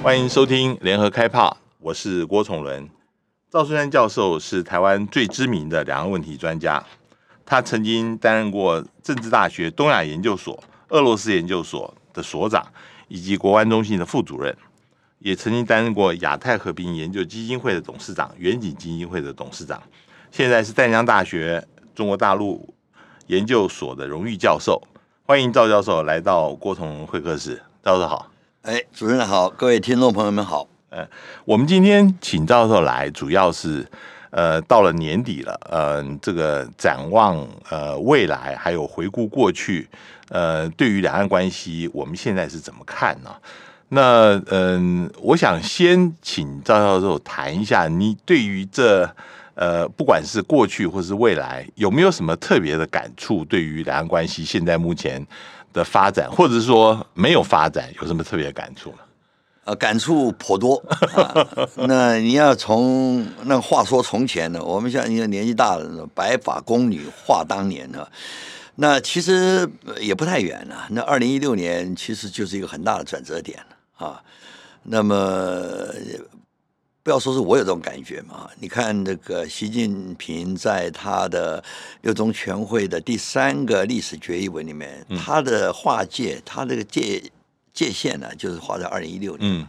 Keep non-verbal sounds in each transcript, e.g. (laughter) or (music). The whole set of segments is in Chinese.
欢迎收听联合开炮，我是郭崇伦。赵春山教授是台湾最知名的两岸问题专家，他曾经担任过政治大学东亚研究所、俄罗斯研究所的所长，以及国安中心的副主任，也曾经担任过亚太和平研究基金会的董事长、远景基金会的董事长，现在是淡江大学中国大陆研究所的荣誉教授。欢迎赵教授来到郭崇会客室。赵教授好，哎，主任好，各位听众朋友们好。呃，我们今天请教授来，主要是呃，到了年底了，呃，这个展望呃未来，还有回顾过去，呃，对于两岸关系，我们现在是怎么看呢？那嗯、我想先请赵教授谈一下，你对于这。呃，不管是过去或是未来，有没有什么特别的感触？对于两岸关系现在目前的发展，或者是说没有发展，有什么特别感触呢？呃，感触颇多。(laughs) 那你要从那话说从前呢，我们像一个年纪大了，白发宫女话当年呢。那其实也不太远了。那二零一六年其实就是一个很大的转折点啊。那么。不要说是我有这种感觉嘛？你看那个习近平在他的六中全会的第三个历史决议文里面，嗯、他的划界，他这个界界限呢，就是划在二零一六年。嗯、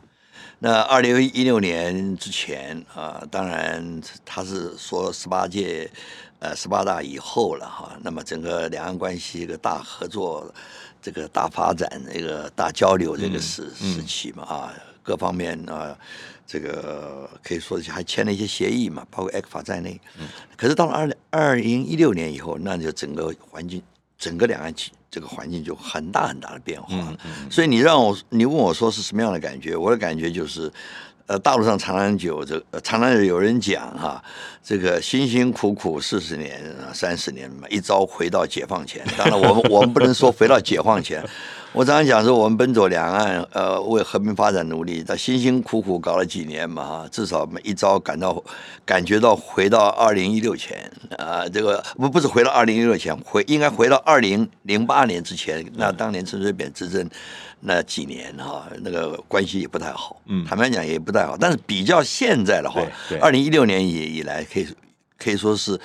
那二零一六年之前啊，当然他是说十八届呃十八大以后了哈。那么整个两岸关系一个大合作，这个大发展，这个大交流这个时、嗯、时期嘛啊，各方面啊。这个可以说还签了一些协议嘛，包括 ECFA 在内。嗯。可是到了二零二零一六年以后，那就整个环境，整个两岸这个环境就很大很大的变化。嗯嗯。所以你让我，你问我说是什么样的感觉？我的感觉就是。呃，大陆上常常有这个，常常有人讲哈，这个辛辛苦苦四十年、三十年嘛，一朝回到解放前。当然，我们我们不能说回到解放前。我常常讲说，我们奔走两岸，呃，为和平发展努力，他辛辛苦苦搞了几年嘛，哈，至少每一朝感到感觉到回到二零一六前啊，这个不不是回到二零一六前，回应该回到二零零八年之前。那当年陈水扁执政。那几年哈，那个关系也不太好，嗯，坦白讲也不太好。但是比较现在的话，二零一六年以以来，可以可以说是，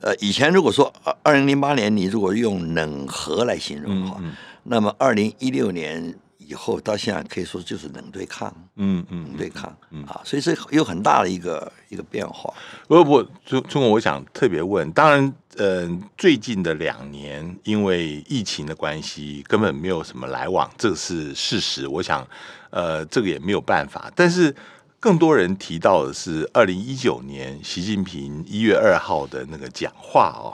呃，以前如果说二二零零八年你如果用冷和来形容的话，嗯嗯、那么二零一六年。以后到现在可以说就是冷对抗，嗯嗯，冷对抗，嗯啊，所以是有很大的一个一个变化。不不，中中国，我想特别问，当然，嗯、呃，最近的两年因为疫情的关系，根本没有什么来往，这是事实。我想，呃，这个也没有办法。但是更多人提到的是二零一九年习近平一月二号的那个讲话哦，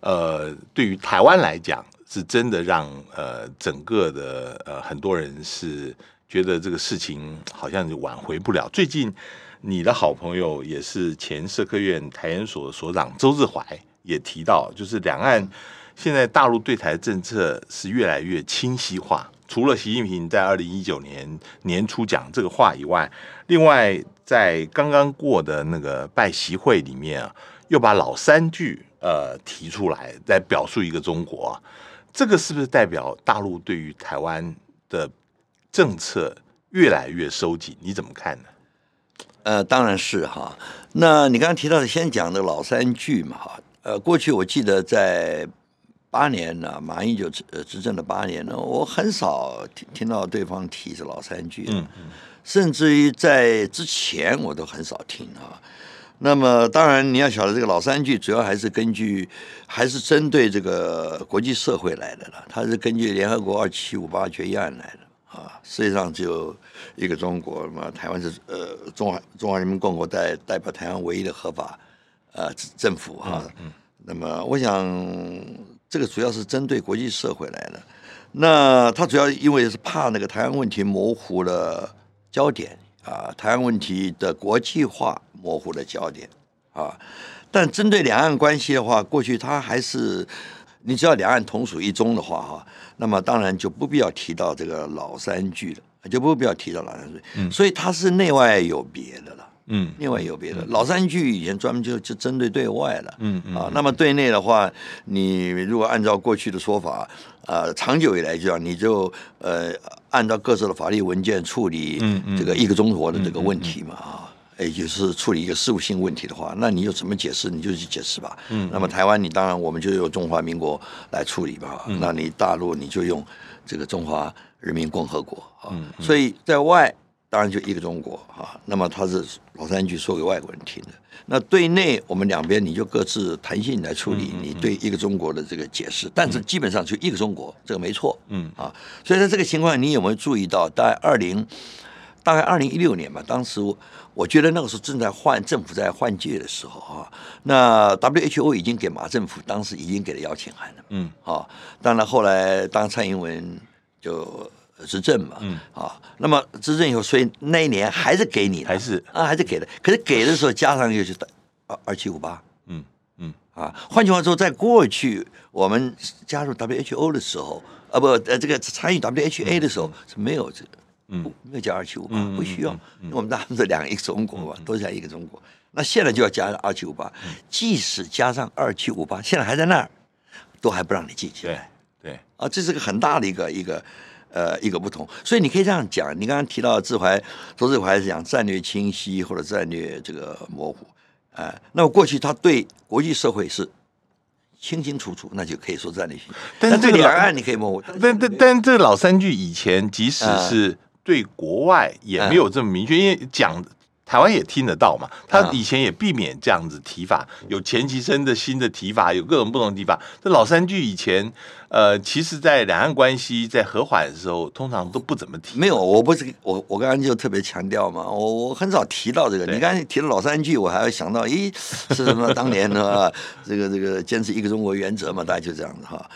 呃，对于台湾来讲。是真的让呃整个的呃很多人是觉得这个事情好像就挽回不了。最近你的好朋友也是前社科院台研所所长周志怀也提到，就是两岸现在大陆对台政策是越来越清晰化。除了习近平在二零一九年年初讲这个话以外，另外在刚刚过的那个拜习会里面啊，又把老三句呃提出来，在表述一个中国。这个是不是代表大陆对于台湾的政策越来越收紧？你怎么看呢？呃，当然是哈。那你刚刚提到的，先讲的老三句嘛哈。呃，过去我记得在八年呢，马英九执执政的八年呢，我很少听听到对方提这老三句。嗯嗯。甚至于在之前，我都很少听啊。那么当然你要晓得，这个老三句主要还是根据，还是针对这个国际社会来的了。它是根据联合国二七五八决议案来的啊。世界上只有一个中国嘛，台湾是呃中华中华人民共和国代代表台湾唯一的合法呃政府哈。嗯嗯。那么我想这个主要是针对国际社会来的。那他主要因为是怕那个台湾问题模糊了焦点啊，台湾问题的国际化。模糊的焦点啊，但针对两岸关系的话，过去他还是你只要两岸同属一中的话哈，那么当然就不必要提到这个老三句了，就不必要提到老三句，嗯、所以它是内外有别的了嗯，另外有别的。老三句以前专门就就针对对外了，嗯嗯啊，那么对内的话，你如果按照过去的说法，呃，长久以来就你就呃按照各自的法律文件处理这个一个中国的这个问题嘛啊。也就是处理一个事务性问题的话，那你有什么解释，你就去解释吧。嗯，那么台湾，你当然我们就用中华民国来处理吧。嗯，那你大陆你就用这个中华人民共和国啊。嗯，所以在外当然就一个中国啊。那么他是老三句说给外国人听的。那对内我们两边你就各自弹性来处理你对一个中国的这个解释。但是基本上就一个中国，这个没错。嗯啊，所以在这个情况，你有没有注意到，大概二零大概二零一六年吧，当时。我觉得那个时候正在换政府在换届的时候啊，那 WHO 已经给马政府当时已经给了邀请函了，嗯，啊，当然后来当蔡英文就执政嘛，嗯，啊，那么执政以后，所以那一年还是给你，还是啊，还是给的，可是给的时候加上又是二二七五八，嗯嗯，啊，换句话说，在过去我们加入 WHO 的时候，啊不，呃，这个参与 WHA 的时候是没有这个。嗯，没有加二七五八，不需要。因为我们当时是两个一个中国嘛，都是一个中国。那现在就要加二七五八，即使加上二七五八，现在还在那儿，都还不让你进去。对对啊，这是个很大的一个一个呃一个不同。所以你可以这样讲，你刚刚提到志怀，周志怀是讲战略清晰或者战略这个模糊。哎，那么过去他对国际社会是清清楚楚，那就可以说战略性。但是对两岸你可以模糊。但但但这老三句以前即使是。对国外也没有这么明确，因为讲台湾也听得到嘛。他以前也避免这样子提法，有钱其琛的新的提法，有各种不同的提法。这老三句以前，呃，其实，在两岸关系在和缓的时候，通常都不怎么提。没有，我不是我我刚刚就特别强调嘛，我我很少提到这个。你刚才提了老三句，我还要想到，咦，是什么？当年呢 (laughs) 这个这个坚持一个中国原则嘛，大概就这样子哈。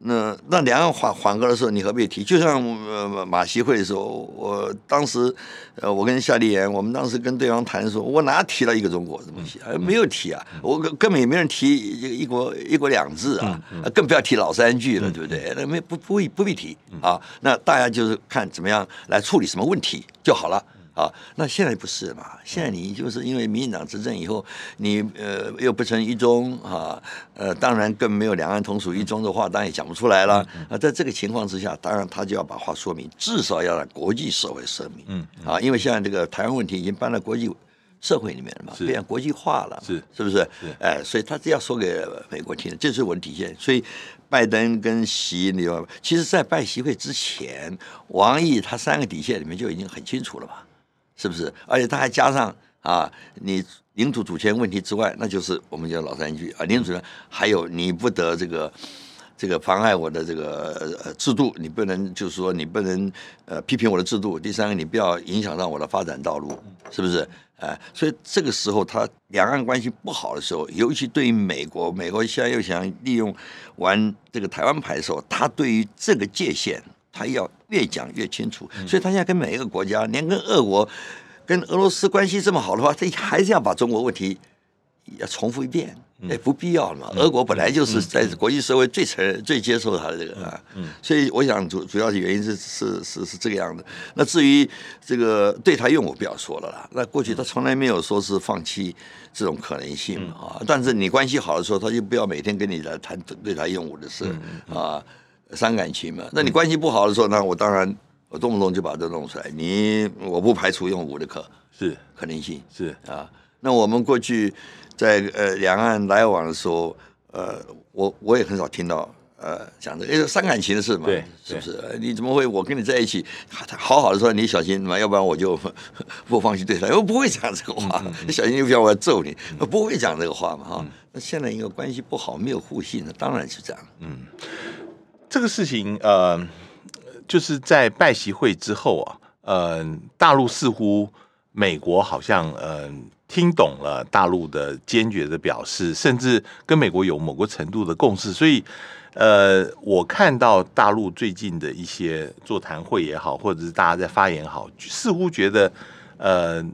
那那两岸缓缓和的时候，你何必提？就像呃马习会的时候，我当时呃我跟夏立言，我们当时跟对方谈说，我哪提到一个中国这东西？还没有提啊，我根本也没人提一国一国两制啊，更不要提老三句了，对不对？那没不不必不必提啊。那大家就是看怎么样来处理什么问题就好了。啊，那现在不是嘛？现在你就是因为民进党执政以后，你呃又不成一中啊，呃当然更没有两岸同属一中的话，当然也讲不出来了。啊，在这个情况之下，当然他就要把话说明，至少要让国际社会声明。嗯啊，因为现在这个台湾问题已经搬到国际社会里面了嘛，变成国际化了，是是不是？哎，所以他这要说给美国听，这是我的底线。所以拜登跟习，你知道吗，其实，在拜习会之前，王毅他三个底线里面就已经很清楚了嘛。是不是？而且他还加上啊，你领土主权问题之外，那就是我们叫老三句啊，领土主权还有你不得这个这个妨碍我的这个呃制度，你不能就是说你不能呃批评我的制度。第三个，你不要影响到我的发展道路，是不是？哎，所以这个时候他两岸关系不好的时候，尤其对于美国，美国现在又想利用玩这个台湾牌的时候，他对于这个界限。他要越讲越清楚，所以他现在跟每一个国家，连跟俄国、跟俄罗斯关系这么好的话，他还是要把中国问题要重复一遍，也不必要了嘛。俄国本来就是在国际社会最承认、最接受他的这个啊，所以我想主主要的原因是是是是这个样的。那至于这个对台用武，不要说了啦。那过去他从来没有说是放弃这种可能性啊。但是你关系好的时候，他就不要每天跟你来谈对台用武的事啊。伤感情嘛？那你关系不好的时候，那我当然我动不动就把这弄出来。你我不排除用武的可是可能性是啊。那我们过去在呃两岸来往的时候，呃，我我也很少听到呃讲的，因为伤感情的事嘛，对，是不是？你怎么会我跟你在一起好好的说，你小心嘛，要不然我就 (laughs) 不放心对他。我不会讲这个话，你小心又不要我要揍你，我不会讲这个话嘛哈。那现在因为关系不好，没有互信，那当然是这样，嗯。这个事情，呃，就是在拜习会之后啊，呃，大陆似乎美国好像呃听懂了大陆的坚决的表示，甚至跟美国有某个程度的共识，所以，呃，我看到大陆最近的一些座谈会也好，或者是大家在发言也好，似乎觉得，呃，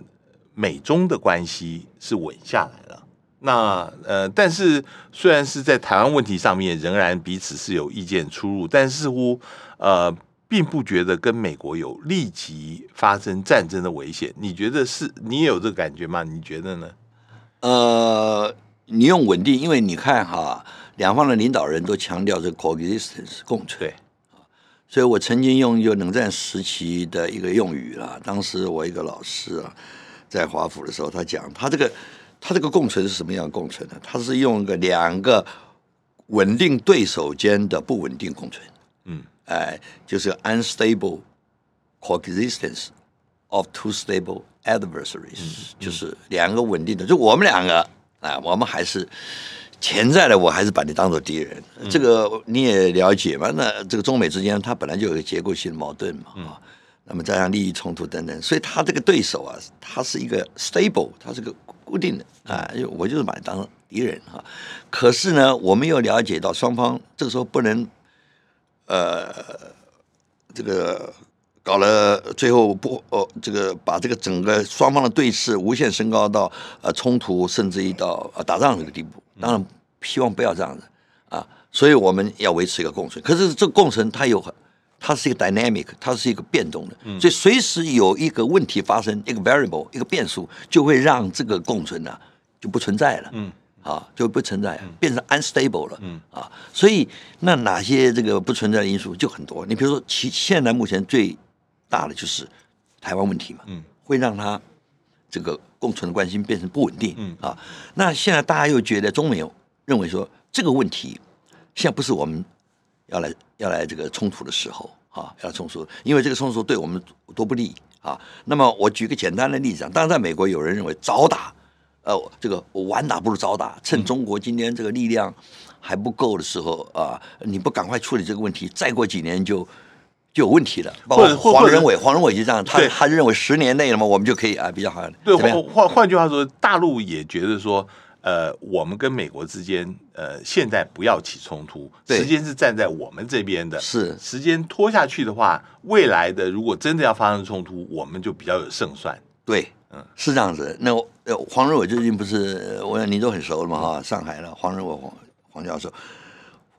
美中的关系是稳下来了。那呃，但是虽然是在台湾问题上面，仍然彼此是有意见出入，但似乎呃，并不觉得跟美国有立即发生战争的危险。你觉得是？你也有这个感觉吗？你觉得呢？呃，你用稳定，因为你看哈，两方的领导人都强调这个 coexistence 共存。对。所以我曾经用一个冷战时期的一个用语啦，当时我一个老师啊，在华府的时候，他讲他这个他这个共存是什么样的共存呢？它是用一个两个稳定对手间的不稳定共存，嗯，哎，就是 unstable coexistence of two stable adversaries，就是两个稳定的，就我们两个啊，我们还是。潜在的，我还是把你当做敌人，这个你也了解嘛？那这个中美之间，它本来就有个结构性的矛盾嘛，啊，那么加上利益冲突等等，所以他这个对手啊，他是一个 stable，他是个固定的啊，我就是把你当敌人啊。可是呢，我们又了解到双方这个时候不能，呃，这个搞了最后不哦，这个把这个整个双方的对峙无限升高到呃冲突，甚至于到呃打仗这个地步。当然希望不要这样子啊，所以我们要维持一个共存。可是这个共存它有，它是一个 dynamic，它是一个变动的，所以随时有一个问题发生，一个 variable，一个变数，就会让这个共存呢、啊、就不存在了，嗯，啊就不存在，变成 unstable 了，嗯。啊，所以那哪些这个不存在的因素就很多。你比如说，其现在目前最大的就是台湾问题嘛，嗯，会让它。这个共存的关系变成不稳定，嗯。啊，那现在大家又觉得中美认为说这个问题现在不是我们要来要来这个冲突的时候啊，要冲突，因为这个冲突对我们多不利啊。那么我举个简单的例子啊，当然在美国有人认为早打，呃，这个晚打不如早打，趁中国今天这个力量还不够的时候啊，你不赶快处理这个问题，再过几年就。就有问题了，包括黄仁伟，黄仁伟就这样，他他认为十年内了嘛，我们就可以啊比较好。对，换换换句话说，大陆也觉得说，呃，我们跟美国之间，呃，现在不要起冲突，时间是站在我们这边的。是时间拖下去的话，未来的如果真的要发生冲突，我们就比较有胜算。对，嗯，是这样子。那黄仁伟最近不是，我想您都很熟了嘛哈，上海了，黄仁伟黄黄教授。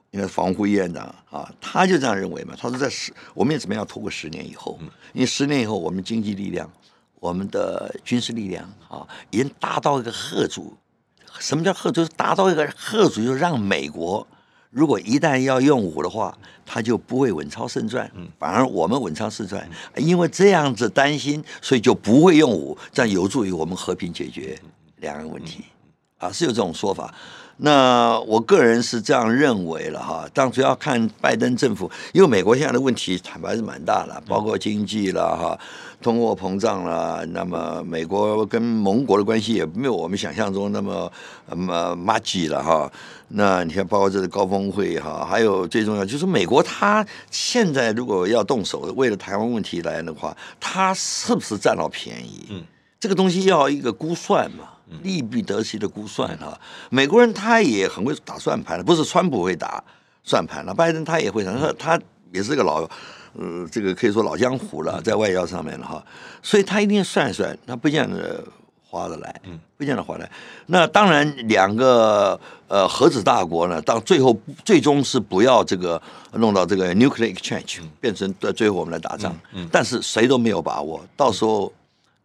应该是防护院长啊，他就这样认为嘛。他说，在十，我们也怎么样？拖过十年以后，因为十年以后，我们经济力量、我们的军事力量啊，已经达到一个吓阻。什么叫贺足？达到一个贺主，就让美国如果一旦要用武的话，他就不会稳操胜券，反而我们稳操胜券。因为这样子担心，所以就不会用武，这样有助于我们和平解决两岸问题啊，是有这种说法。那我个人是这样认为了哈，但主要看拜登政府，因为美国现在的问题坦白是蛮大的，包括经济了哈，通货膨胀了，那么美国跟盟国的关系也没有我们想象中那么那么麻吉了哈。那你看，包括这个高峰会哈，还有最重要就是美国，他现在如果要动手为了台湾问题来的话，他是不是占到便宜？嗯，这个东西要一个估算嘛。利弊得失的估算哈，美国人他也很会打算盘的，不是川普会打算盘了，拜登他也会，他他也是个老，呃，这个可以说老江湖了，在外交上面了哈，所以他一定算算，他不见得划得来，嗯。不见得划得来。那当然，两个呃核子大国呢，到最后最终是不要这个弄到这个 nuclear exchange 变成到最后我们来打仗，但是谁都没有把握，到时候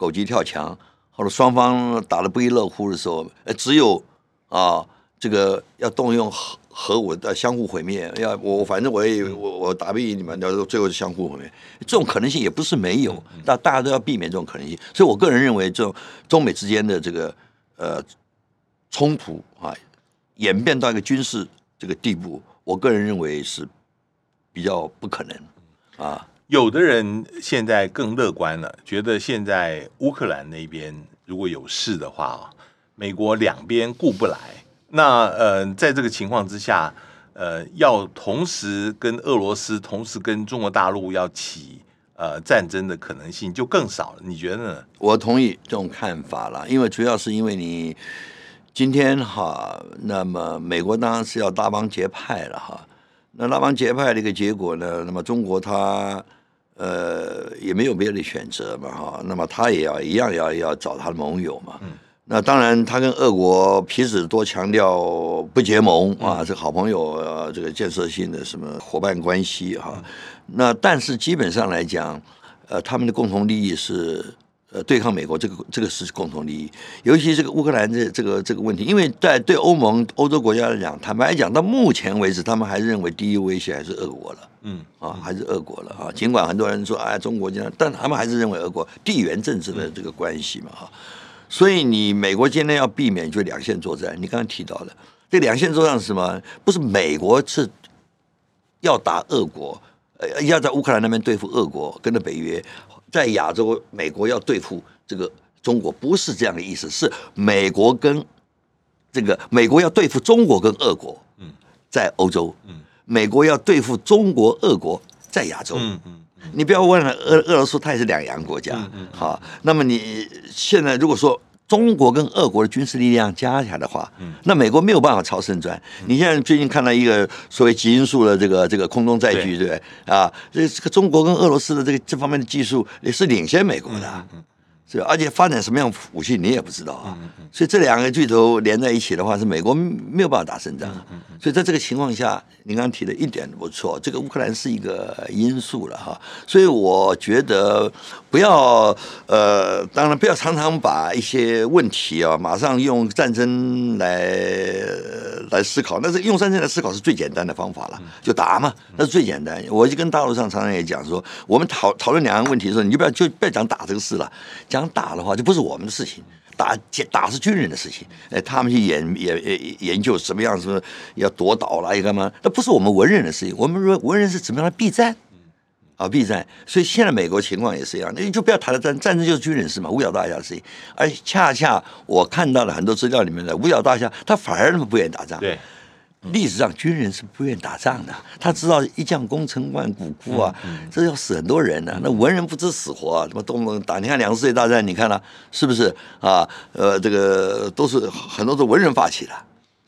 狗急跳墙。或者双方打得不亦乐乎的时候，只有啊，这个要动用核核武的相互毁灭。要我反正我也我我打不赢你们，要最后是相互毁灭。这种可能性也不是没有，但大家都要避免这种可能性。所以我个人认为，这种中美之间的这个呃冲突啊，演变到一个军事这个地步，我个人认为是比较不可能啊。有的人现在更乐观了，觉得现在乌克兰那边如果有事的话，美国两边顾不来。那呃，在这个情况之下，呃，要同时跟俄罗斯、同时跟中国大陆要起呃战争的可能性就更少了。你觉得呢？我同意这种看法了，因为主要是因为你今天哈，那么美国当然是要拉帮结派了哈。那拉帮结派的一个结果呢，那么中国它。呃，也没有别的选择嘛，哈，那么他也要一样要要找他的盟友嘛，嗯、那当然，他跟俄国彼此多强调不结盟啊，这好朋友，啊，这个建设性的什么伙伴关系哈。那但是基本上来讲，呃，他们的共同利益是呃对抗美国，这个这个是共同利益。尤其这个乌克兰这这个这个问题，因为在对欧盟欧洲国家来讲，坦白讲，到目前为止，他们还是认为第一威胁还是俄国了。嗯啊，还是俄国了啊。尽管很多人说哎，中国这样，但他们还是认为俄国地缘政治的这个关系嘛哈。所以你美国今天要避免就两线作战，你刚刚提到的这两线作战是什么？不是美国是要打俄国，呃，要在乌克兰那边对付俄国，跟着北约，在亚洲美国要对付这个中国，不是这样的意思，是美国跟这个美国要对付中国跟俄国，嗯，在欧洲，嗯，美国要对付中国、俄国在亚洲，嗯嗯。你不要问了，俄俄罗斯它也是两洋国家，嗯嗯、好，那么你现在如果说中国跟俄国的军事力量加起来的话，嗯、那美国没有办法超胜专。嗯、你现在最近看到一个所谓极音速的这个这个空中载具，对不对？啊，这这个中国跟俄罗斯的这个这方面的技术也是领先美国的。嗯嗯是，而且发展什么样武器你也不知道啊，所以这两个巨头连在一起的话，是美国没有办法打胜仗。所以在这个情况下，您刚刚提的一点都不错，这个乌克兰是一个因素了哈。所以我觉得不要呃，当然不要常常把一些问题啊，马上用战争来来思考。那是用战争来思考是最简单的方法了，就打嘛，那是最简单。我就跟大陆上常常也讲说，我们讨讨论两岸问题的时候，你就不要就不要讲打这个事了，讲。想打的话，就不是我们的事情。打打是军人的事情。哎，他们去研研研究什么样子要夺岛了，要干嘛？那不是我们文人的事情。我们说文人是怎么样的避战啊？避战。所以现在美国情况也是一样，那你就不要谈了战战争就是军人事嘛，五角大厦的事情。而恰恰我看到了很多资料里面的五角大厦，他反而那么不愿意打仗。对。历史上军人是不愿意打仗的，他知道一将功成万骨枯啊，这要死很多人呢、啊。那文人不知死活啊，什么动不动打？你看两次世界大战，你看了是不是啊？呃，这个都是很多是文人发起的，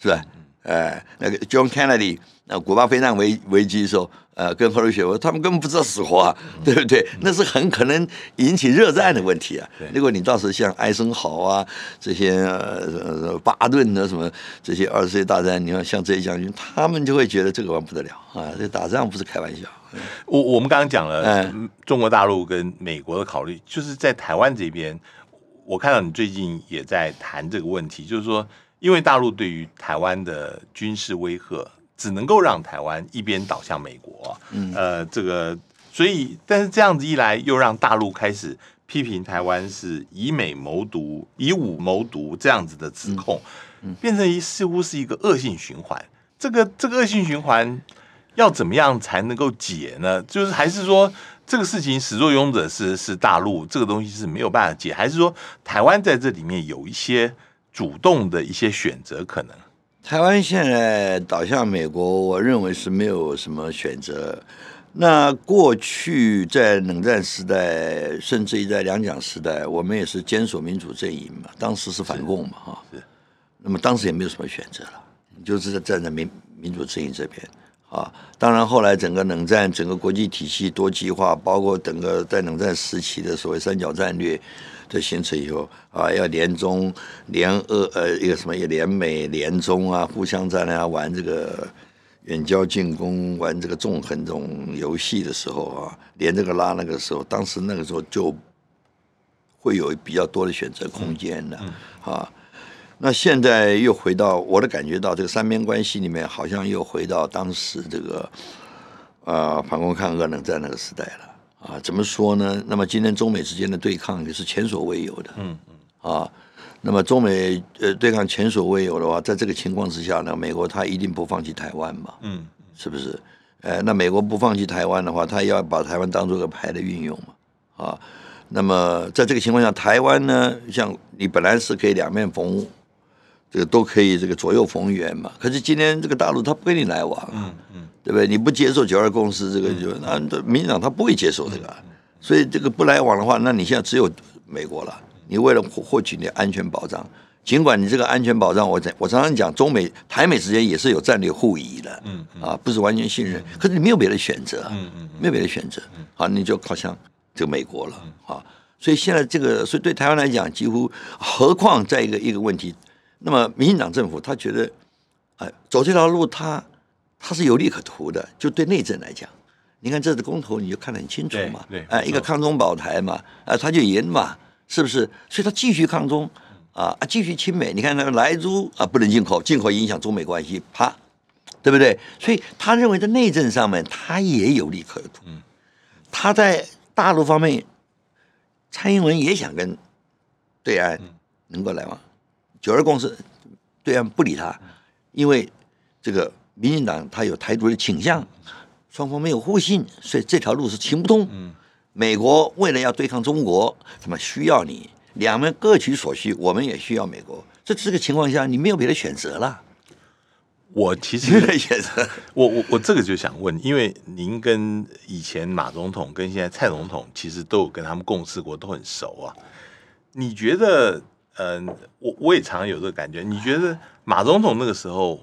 是吧？哎，那个 John Kennedy，那古巴飞弹危危机的时候。呃，跟赫鲁雪夫他们根本不知道死活啊，对不对？那是很可能引起热战的问题啊。如果你到时候像艾森豪啊这些呃巴顿的什么这些二次大战，你看像这些将军，他们就会觉得这个玩不得了啊，这打仗不是开玩笑。我我们刚刚讲了中国大陆跟美国的考虑，就是在台湾这边，我看到你最近也在谈这个问题，就是说，因为大陆对于台湾的军事威吓。只能够让台湾一边倒向美国，嗯，呃，这个，所以，但是这样子一来，又让大陆开始批评台湾是以美谋独、以武谋独这样子的指控，变成一似乎是一个恶性循环。这个这个恶性循环要怎么样才能够解呢？就是还是说这个事情始作俑者是是大陆，这个东西是没有办法解，还是说台湾在这里面有一些主动的一些选择可能？台湾现在倒向美国，我认为是没有什么选择。那过去在冷战时代，甚至于在两蒋时代，我们也是坚守民主阵营嘛，当时是反共嘛，哈。那么当时也没有什么选择了，就是在站在民民主阵营这边啊。当然后来整个冷战，整个国际体系多极化，包括整个在冷战时期的所谓三角战略。这形成以后啊，要联中联俄呃一个什么也联美联中啊，互相在那玩这个远交近攻，玩这个纵横这种游戏的时候啊，连这个拉那个时候，当时那个时候就会有比较多的选择空间的啊。那现在又回到我的感觉到这个三边关系里面，好像又回到当时这个啊反攻抗俄冷战那个时代了。啊，怎么说呢？那么今天中美之间的对抗也是前所未有的。嗯嗯。啊，那么中美呃对抗前所未有的话，在这个情况之下呢，美国他一定不放弃台湾嘛？嗯，是不是？呃，那美国不放弃台湾的话，他要把台湾当做个牌的运用嘛？啊，那么在这个情况下，台湾呢，像你本来是可以两面逢，这个都可以这个左右逢源嘛。可是今天这个大陆他不跟你来往。嗯嗯。对不对？你不接受九二共识，这个就那民进党他不会接受这个，所以这个不来往的话，那你现在只有美国了。你为了获获取你的安全保障，尽管你这个安全保障，我我常常讲，中美台美之间也是有战略互疑的，嗯啊，不是完全信任，可是你没有别的选择，嗯嗯，没有别的选择，好，你就靠向这个美国了啊。所以现在这个，所以对台湾来讲，几乎何况在一个一个问题，那么民进党政府他觉得，哎，走这条路他他是有利可图的，就对内政来讲，你看这次公投你就看得很清楚嘛，哎，一个抗中保台嘛，啊，他就赢嘛，是不是？所以他继续抗中啊，继续亲美。你看那个莱猪啊，不能进口，进口影响中美关系，啪，对不对？所以他认为在内政上面他也有利可图，他在大陆方面。蔡英文也想跟对岸能够来往，九二共识，对岸不理他，因为这个民进党他有台独的倾向，双方没有互信，所以这条路是行不通。美国为了要对抗中国，什么需要你，两边各取所需，我们也需要美国。这这个情况下，你没有别的选择了。我其实 (laughs) 我我我这个就想问，因为您跟以前马总统跟现在蔡总统其实都有跟他们共事过，都很熟啊。你觉得，嗯、呃，我我也常常有这个感觉。你觉得马总统那个时候，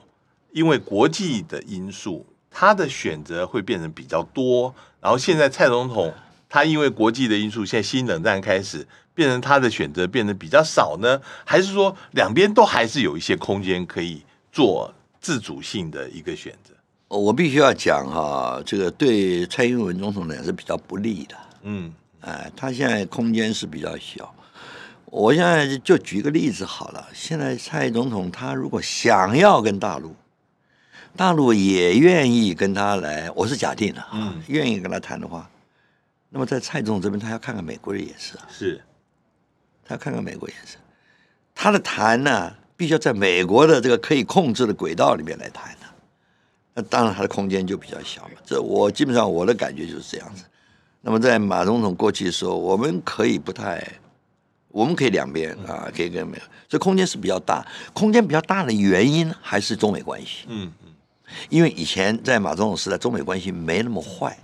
因为国际的因素，他的选择会变成比较多，然后现在蔡总统他因为国际的因素，现在新冷战开始，变成他的选择变得比较少呢？还是说两边都还是有一些空间可以做？自主性的一个选择，我必须要讲哈，这个对蔡英文总统呢是比较不利的。嗯，哎，他现在空间是比较小。我现在就举个例子好了，现在蔡总统他如果想要跟大陆，大陆也愿意跟他来，我是假定的，嗯，愿意跟他谈的话，那么在蔡总统这边，他要看看美国的眼色，是，他要看看美国眼色，他的谈呢？必须要在美国的这个可以控制的轨道里面来谈的，那当然他的空间就比较小嘛。这我基本上我的感觉就是这样子。那么在马总统过去的时候，我们可以不太，我们可以两边啊，可以跟美国，所以空间是比较大。空间比较大的原因还是中美关系。嗯嗯，因为以前在马总统时代，中美关系没那么坏。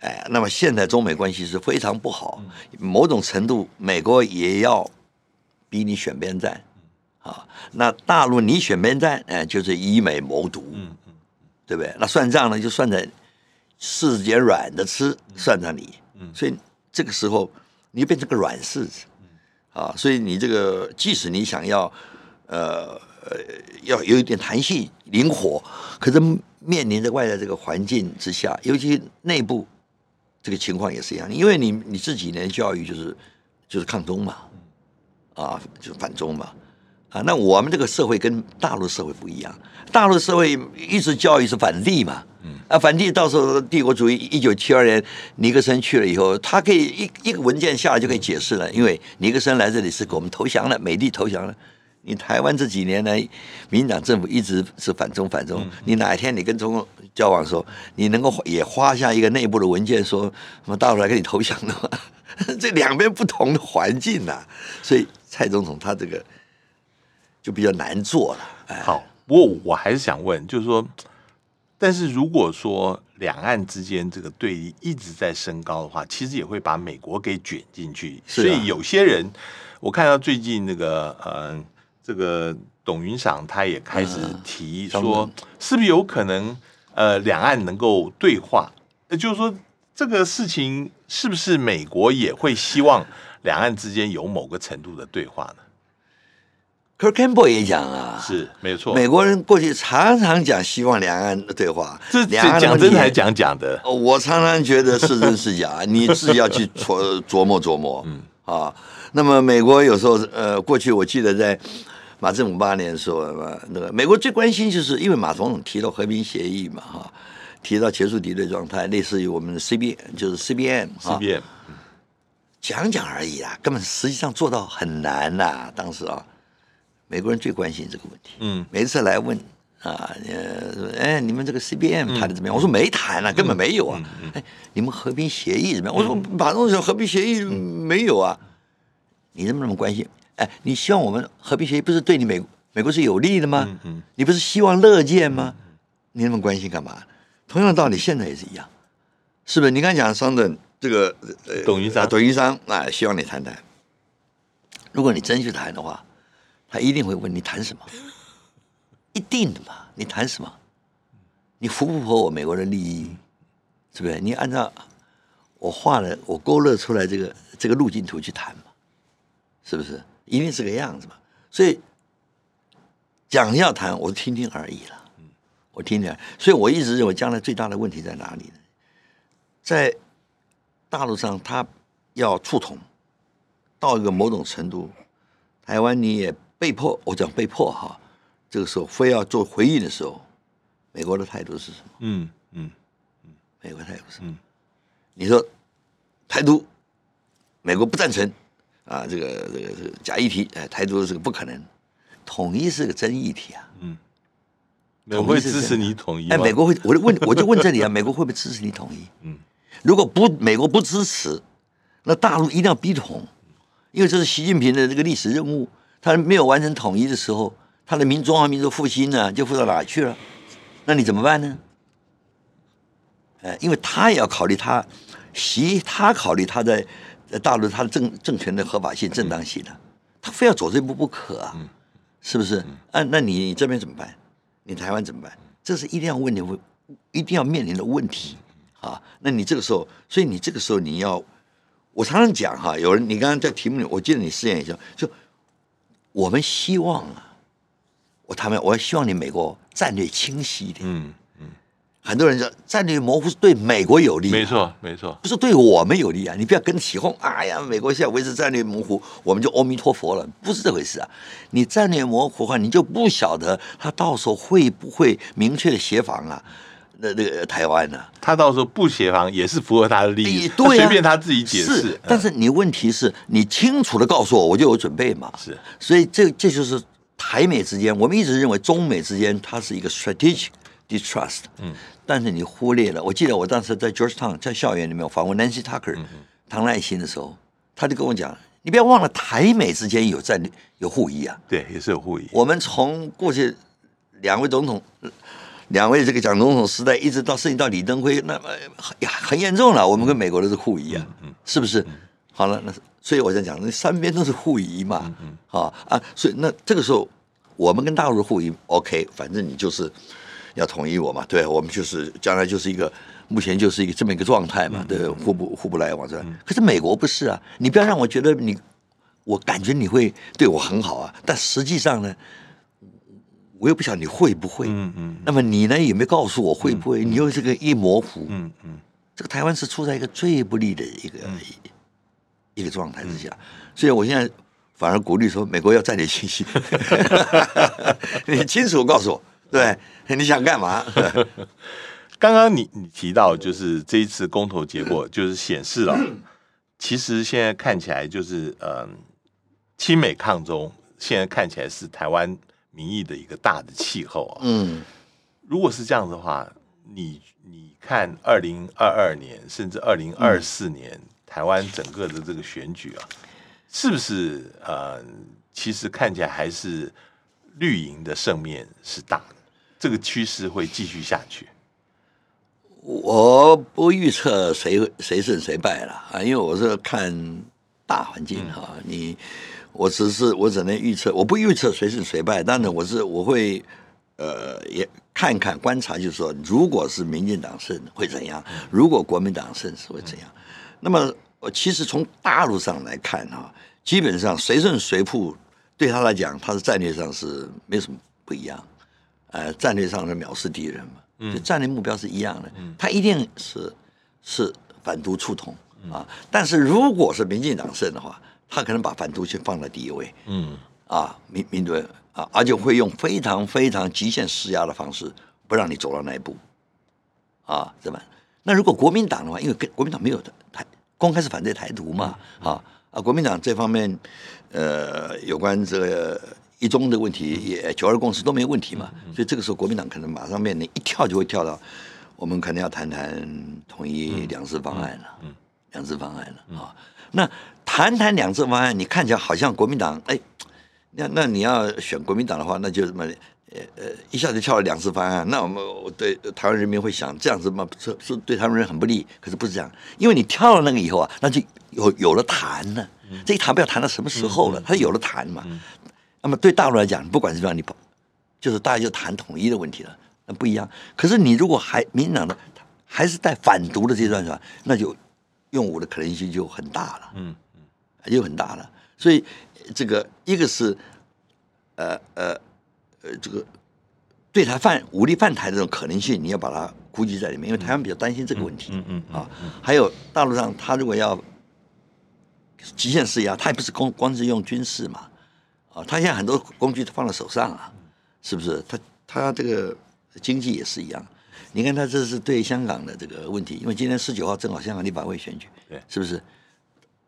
哎，那么现在中美关系是非常不好，某种程度美国也要逼你选边站。啊，那大陆你选边站，哎，就是以美谋独，嗯嗯，对不对？那算账呢，就算在世界软的吃，算在你，嗯，所以这个时候你就变成个软柿子，啊，所以你这个即使你想要，呃呃，要有一点弹性、灵活，可是面临着外在这个环境之下，尤其内部这个情况也是一样，因为你你这几年教育就是就是抗中嘛，啊，就是反中嘛。啊，那我们这个社会跟大陆社会不一样，大陆社会一直教育是反帝嘛，啊，反帝到时候帝国主义一九七二年尼克森去了以后，他可以一一个文件下来就可以解释了，因为尼克森来这里是给我们投降了，美帝投降了。你台湾这几年呢，民进党政府一直是反中反中，你哪一天你跟中国交往的时候，你能够也发下一个内部的文件说什么大陆来给你投降的吗？(laughs) 这两边不同的环境呐、啊，所以蔡总统他这个。就比较难做了。哎、好，不过我还是想问，就是说，但是如果说两岸之间这个对立一直在升高的话，其实也会把美国给卷进去。啊、所以有些人，我看到最近那个呃，这个董云赏他也开始提说，嗯、是不是有可能呃，两岸能够对话？呃，就是说这个事情是不是美国也会希望两岸之间有某个程度的对话呢？可是 Campbell 也讲啊，是没有错。美国人过去常常讲希望两岸对话，这两岸讲真还讲讲的。我常常觉得是真是假，(laughs) 你自己要去琢琢磨琢磨。嗯啊，那么美国有时候呃，过去我记得在马政府八年的时候，那个美国最关心就是因为马总统提到和平协议嘛，哈，提到结束敌对状态，类似于我们的 CBM，就是 CBM，CBM，讲讲而已啊，根本实际上做到很难呐、啊，当时啊。美国人最关心这个问题，嗯，每次来问啊，呃，哎，你们这个 CBM 谈的怎么样？嗯、我说没谈啊，根本没有啊。嗯嗯、哎，你们和平协议怎么样？嗯、我说马总说和平协议没有啊。你那么那么关心？哎，你希望我们和平协议不是对你美美国是有利的吗？你不是希望乐见吗？你那么关心干嘛？同样的道理，现在也是一样，是不是？你刚才讲桑德这个董云商，董云商啊，希望你谈谈。如果你真去谈的话。他一定会问你谈什么，一定的嘛？你谈什么？你符不符合我美国的利益？是不是？你按照我画的，我勾勒出来这个这个路径图去谈嘛，是不是？一定是个样子嘛。所以讲要谈，我听听而已了。我听听。所以我一直认为，将来最大的问题在哪里呢？在大陆上，他要触统到一个某种程度，台湾你也被迫，我讲被迫哈，这个时候非要做回应的时候，美国的态度是什么？嗯嗯嗯，美国态度是什么？嗯你说台独，美国不赞成啊，这个这个这个假议题，哎，台独是个不可能，统一是个真议题啊。嗯，美国会支持你统一？哎，美国会，我就问，我就问这里啊，(laughs) 美国会不会支持你统一？嗯，如果不，美国不支持，那大陆一定要逼统，因为这是习近平的这个历史任务，他没有完成统一的时候，他的民中华民族复兴呢，就复到哪去了？那你怎么办呢？因为他也要考虑他，习他考虑他在大陆他的政政权的合法性、正当性的，他非要走这一步不可啊，是不是？啊，那你你这边怎么办？你台湾怎么办？这是一定要问你问，一定要面临的问题啊。那你这个时候，所以你这个时候你要，我常常讲哈，有人你刚刚在题目里，我记得你试验一下，就我们希望啊，我他们我希望你美国战略清晰一点。嗯嗯。很多人说战略模糊是对美国有利，没错没错，不是对我们有利啊！你不要跟起哄，哎呀，美国现在维持战略模糊，我们就阿弥陀佛了，不是这回事啊！你战略模糊的话，你就不晓得他到时候会不会明确的协防啊？那那个台湾呢、啊？他到时候不协防也是符合他的利益，对、啊，随便他自己解释。是，但是你问题是你清楚的告诉我，我就有准备嘛。是，所以这这就是台美之间，我们一直认为中美之间它是一个 strategic distrust。嗯。但是你忽略了，我记得我当时在 Georgetown 在校园里面访问 Nancy Tucker、嗯、唐耐心的时候，他就跟我讲：“你不要忘了台美之间有战略有互疑啊。”对，也是有互疑。我们从过去两位总统、两位这个蒋总统时代，一直到涉及到李登辉，那么很很严重了。我们跟美国都是互疑啊，是不是？嗯、好了，那所以我在讲，那三边都是互疑嘛，嗯嗯、啊啊，所以那这个时候我们跟大陆的互疑，OK，反正你就是。要统一我嘛？对，我们就是将来就是一个，目前就是一个这么一个状态嘛，对，互不互不来往这。可是美国不是啊，你不要让我觉得你，我感觉你会对我很好啊，但实际上呢，我又不晓得你会不会。嗯嗯。那么你呢，也没告诉我会不会？你又这个一模糊。嗯嗯。这个台湾是处在一个最不利的一个一个状态之下，所以我现在反而鼓励说，美国要占点信息，(laughs) 你清楚告诉我。对，你想干嘛？(laughs) 刚刚你你提到，就是这一次公投结果，(laughs) 就是显示了，其实现在看起来就是，嗯，亲美抗中，现在看起来是台湾民意的一个大的气候啊。嗯，如果是这样的话，你你看，二零二二年甚至二零二四年，台湾整个的这个选举啊，是不是呃，其实看起来还是绿营的胜面是大的？这个趋势会继续下去。我不预测谁谁胜谁败了啊，因为我是看大环境哈。嗯、你，我只是我只能预测，我不预测谁胜谁败。但是，我是我会呃也看看观察，就是说，如果是民进党胜会怎样？如果国民党胜是会怎样？嗯、那么，我其实从大陆上来看啊，基本上谁胜谁负对他来讲，他的战略上是没什么不一样。呃，战略上的藐视敌人嘛，就战略目标是一样的，嗯、他一定是是反独促统啊。但是如果是民进党胜的话，他可能把反独先放在第一位，嗯。啊，民民主啊，而且会用非常非常极限施压的方式，不让你走到那一步。啊，是吧？那如果国民党的话，因为跟国民党没有的台公开是反对台独嘛，啊啊，国民党这方面呃有关这个。一中的问题也九二共识都没有问题嘛，所以这个时候国民党可能马上面临一跳就会跳到，我们可能要谈谈统一两制方案了，嗯，两制方案了啊。那谈谈两次方案，你看起来好像国民党哎，那那你要选国民党的话，那就什么呃呃一下就跳了两次方案，那我们对台湾人民会想这样子嘛，是是对台湾人很不利。可是不是这样，因为你跳了那个以后啊，那就有有了谈了，这一谈不要谈到什么时候了，他有了谈嘛。那么对大陆来讲，不管是让你，就是大家就谈统一的问题了，那不一样。可是你如果还民进党的还是带反独的这段是吧？那就用武的可能性就很大了，嗯嗯，就很大了。所以这个一个是，呃呃呃，这个对台犯武力犯台这种可能性，你要把它估计在里面，因为台湾比较担心这个问题，嗯嗯啊，还有大陆上他如果要极限施压，他也不是光光是用军事嘛，啊，他现在很多工具都放在手上啊，是不是？他他这个经济也是一样。你看他这是对香港的这个问题，因为今天十九号正好香港立法会选举，对，是不是？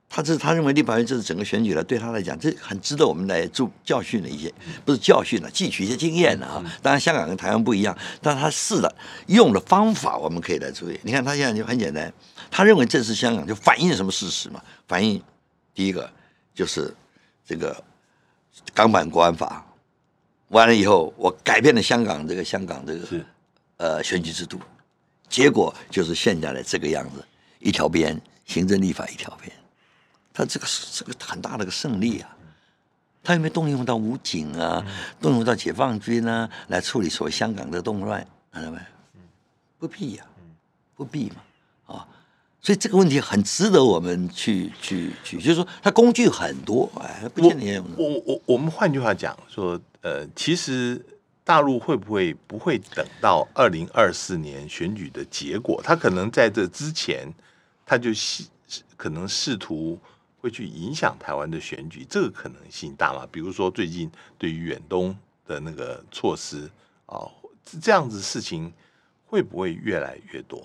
他这他认为立法会这是整个选举了，对他来讲，这很值得我们来做教训的一些，不是教训了，汲取一些经验的啊。当然香港跟台湾不一样，但他试了用的方法，我们可以来注意。你看他现在就很简单，他认为这是香港，就反映什么事实嘛？反映第一个就是这个港版国安法完了以后，我改变了香港这个香港这个。呃，选举制度，结果就是现在的这个样子，一条边，行政立法一条边，他这个是这个很大的个胜利啊！他有没有动用到武警啊，动用到解放军啊，来处理所谓香港的动乱？看到没？不必呀、啊，不必嘛，啊！所以这个问题很值得我们去去去，就是说，他工具很多，哎，不见得我我我我们换句话讲说，呃，其实。大陆会不会不会等到二零二四年选举的结果？他可能在这之前，他就试可能试图会去影响台湾的选举，这个可能性大吗？比如说最近对于远东的那个措施啊，这样子事情会不会越来越多？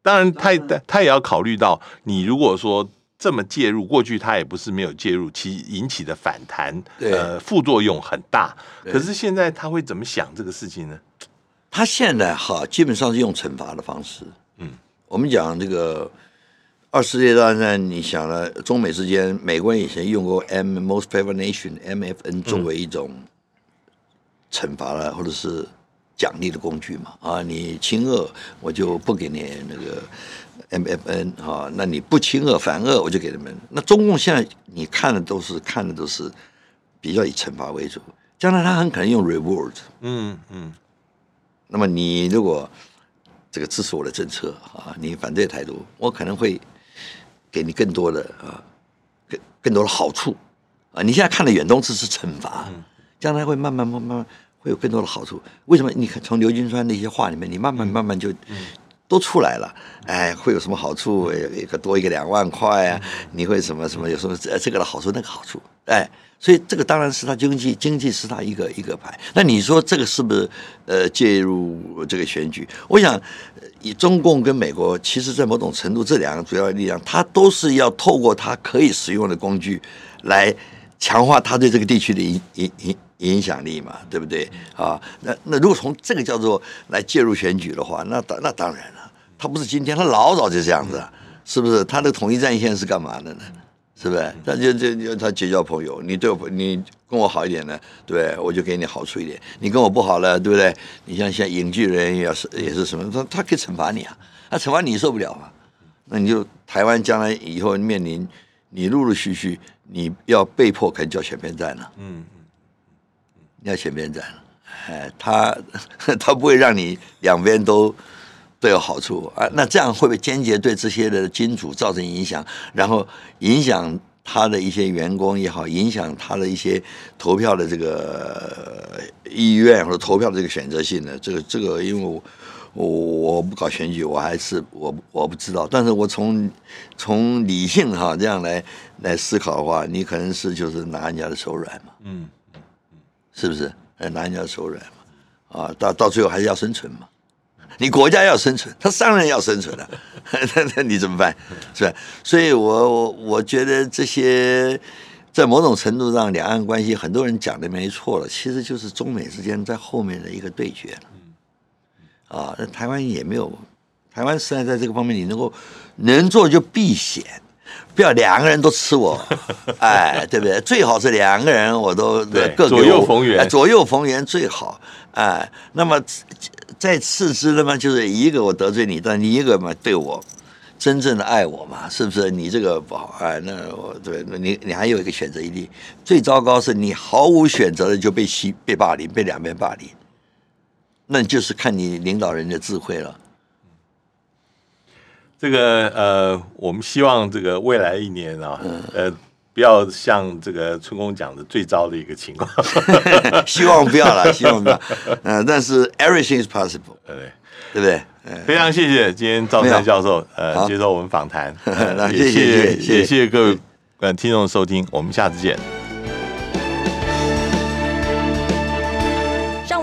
当然，他他也要考虑到，你如果说。这么介入，过去他也不是没有介入，其引起的反弹，呃，副作用很大。可是现在他会怎么想这个事情呢？他现在哈，基本上是用惩罚的方式。嗯，我们讲这个二次世界大战，你想了，中美之间，美国人以前用过 M Most Favored Nation MFN 作为一种惩罚了，或者是奖励的工具嘛。啊，你亲俄，我就不给你那个。MFN 哈，那你不亲俄反俄，我就给他们。那中共现在你看的都是看的都是比较以惩罚为主，将来他很可能用 reward。嗯嗯。那么你如果这个支持我的政策啊，你反对台独，我可能会给你更多的啊，更更多的好处啊。你现在看的远东只是惩罚，将来会慢慢慢慢会有更多的好处。为什么？你看从刘金川的一些话里面，你慢慢慢慢就。都出来了，哎，会有什么好处？一个多一个两万块啊，你会什么什么？有什么这这个的好处，那个好处？哎，所以这个当然是他经济，经济是他一个一个牌。那你说这个是不是呃介入这个选举？我想，以中共跟美国，其实在某种程度，这两个主要力量，他都是要透过他可以使用的工具来强化他对这个地区的影影影。影响力嘛，对不对啊？那那如果从这个叫做来介入选举的话，那当那当然了，他不是今天，他老早就这样子，是不是？他的统一战线是干嘛的呢？是不是？他就就就他结交朋友，你对我你跟我好一点呢，对，我就给你好处一点；你跟我不好了，对不对？你像像影剧人也是也是什么，他他可以惩罚你啊，他惩罚你受不了嘛？那你就台湾将来以后面临你陆陆续续你要被迫可能叫选边站了，嗯。要选边站，哎，他 (laughs) 他不会让你两边都都有好处啊。那这样会不会间接对这些的金主造成影响？然后影响他的一些员工也好，影响他的一些投票的这个意愿或者投票的这个选择性呢？这个这个，因为我我我不搞选举，我还是我我不知道。但是我从从理性哈这样来来思考的话，你可能是就是拿人家的手软嘛，嗯。是不是？呃，拿人家手软嘛，啊，到到最后还是要生存嘛。你国家要生存，他商人要生存 (laughs) 了，那那你怎么办？是吧？所以我我我觉得这些在某种程度上，两岸关系很多人讲的没错了，其实就是中美之间在后面的一个对决了。啊，那台湾也没有，台湾实在在这个方面，你能够能做就避险。不要两个人都吃我，(laughs) 哎，对不对？最好是两个人我都各左右逢源，左右逢源最好。哎，那么再次之的嘛，就是一个我得罪你，但你一个嘛对我真正的爱我嘛，是不是？你这个不好，哎，那我对，那你你还有一个选择余地。最糟糕是你毫无选择的就被欺、被霸凌、被两边霸凌，那就是看你领导人的智慧了。这个呃，我们希望这个未来一年啊，呃，不要像这个春宫讲的最糟的一个情况。(laughs) 希望不要了，(laughs) 希望不要。嗯、呃，但是 everything is possible，对对不对？非常谢谢今天赵山教授呃接受我们访谈，呃、(laughs) 也谢谢谢谢，也谢谢各位呃听众的收听，我们下次见。